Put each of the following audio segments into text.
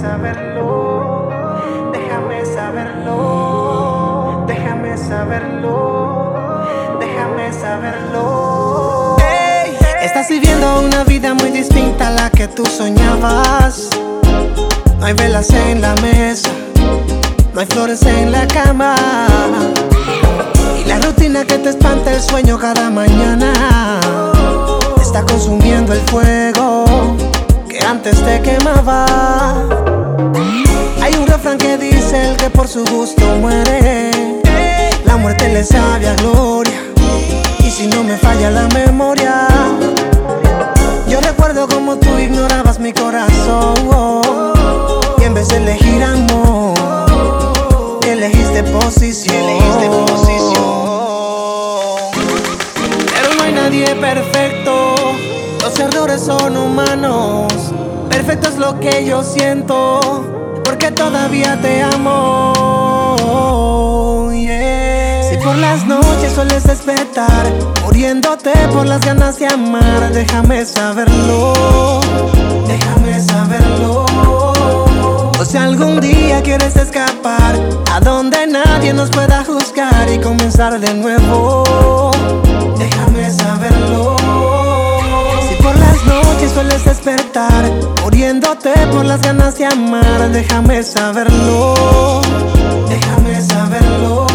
saberlo, déjame saberlo, déjame saberlo, déjame saberlo. Estás viviendo una vida muy distinta a la que tú soñabas. No hay velas en la mesa, no hay flores en la cama. Y la rutina que te espanta el sueño cada mañana antes te quemaba. Hay un refrán que dice el que por su gusto muere, la muerte le sabe a gloria. Y si no me falla la memoria, yo recuerdo como tú ignorabas mi corazón. Y en vez de elegir amor, elegiste posición. Elegiste posición. Pero no hay nadie perfecto, los errores son humanos. Perfecto es lo que yo siento, porque todavía te amo. Si por las noches sueles despertar, muriéndote por las ganas de amar, déjame saberlo, déjame saberlo. O si algún día quieres escapar, a donde nadie nos pueda juzgar y comenzar de nuevo, déjame saberlo. Si por las noches sueles despertar, por las ganas de amar, déjame saberlo, déjame saberlo.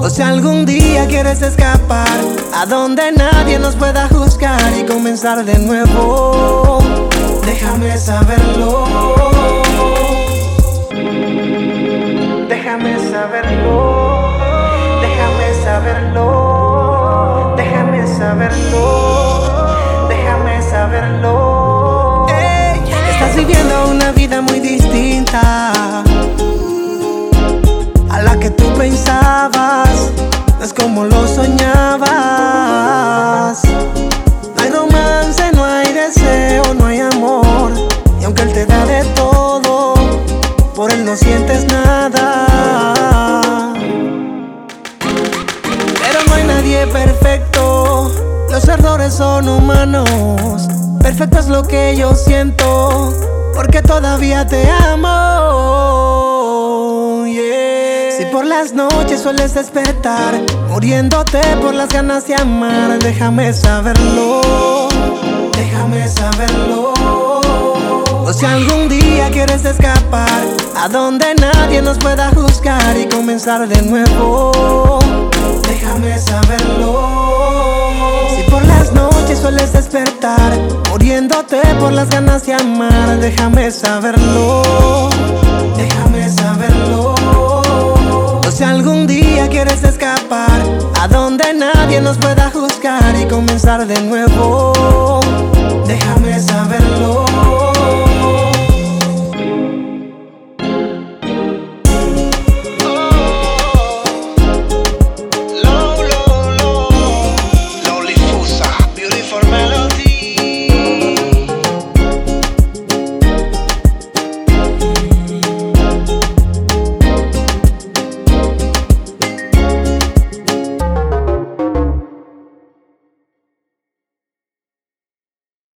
O si algún día quieres escapar, a donde nadie nos pueda juzgar y comenzar de nuevo, déjame saberlo. Déjame saberlo, déjame saberlo, déjame saberlo, déjame saberlo. Vida muy distinta a la que tú pensabas, no es como lo soñabas. No hay romance, no hay deseo, no hay amor. Y aunque él te da de todo, por él no sientes nada. Pero no hay nadie perfecto, los errores son humanos. Perfecto es lo que yo siento, todavía te amo. Si por las noches sueles despertar, muriéndote por las ganas de amar, déjame saberlo, déjame saberlo. O si algún día quieres escapar, a donde nadie nos pueda juzgar y comenzar de nuevo, por las ganas de amar, déjame saberlo, déjame saberlo. O si algún día quieres escapar, a donde nadie nos pueda juzgar y comenzar de nuevo, déjame saberlo.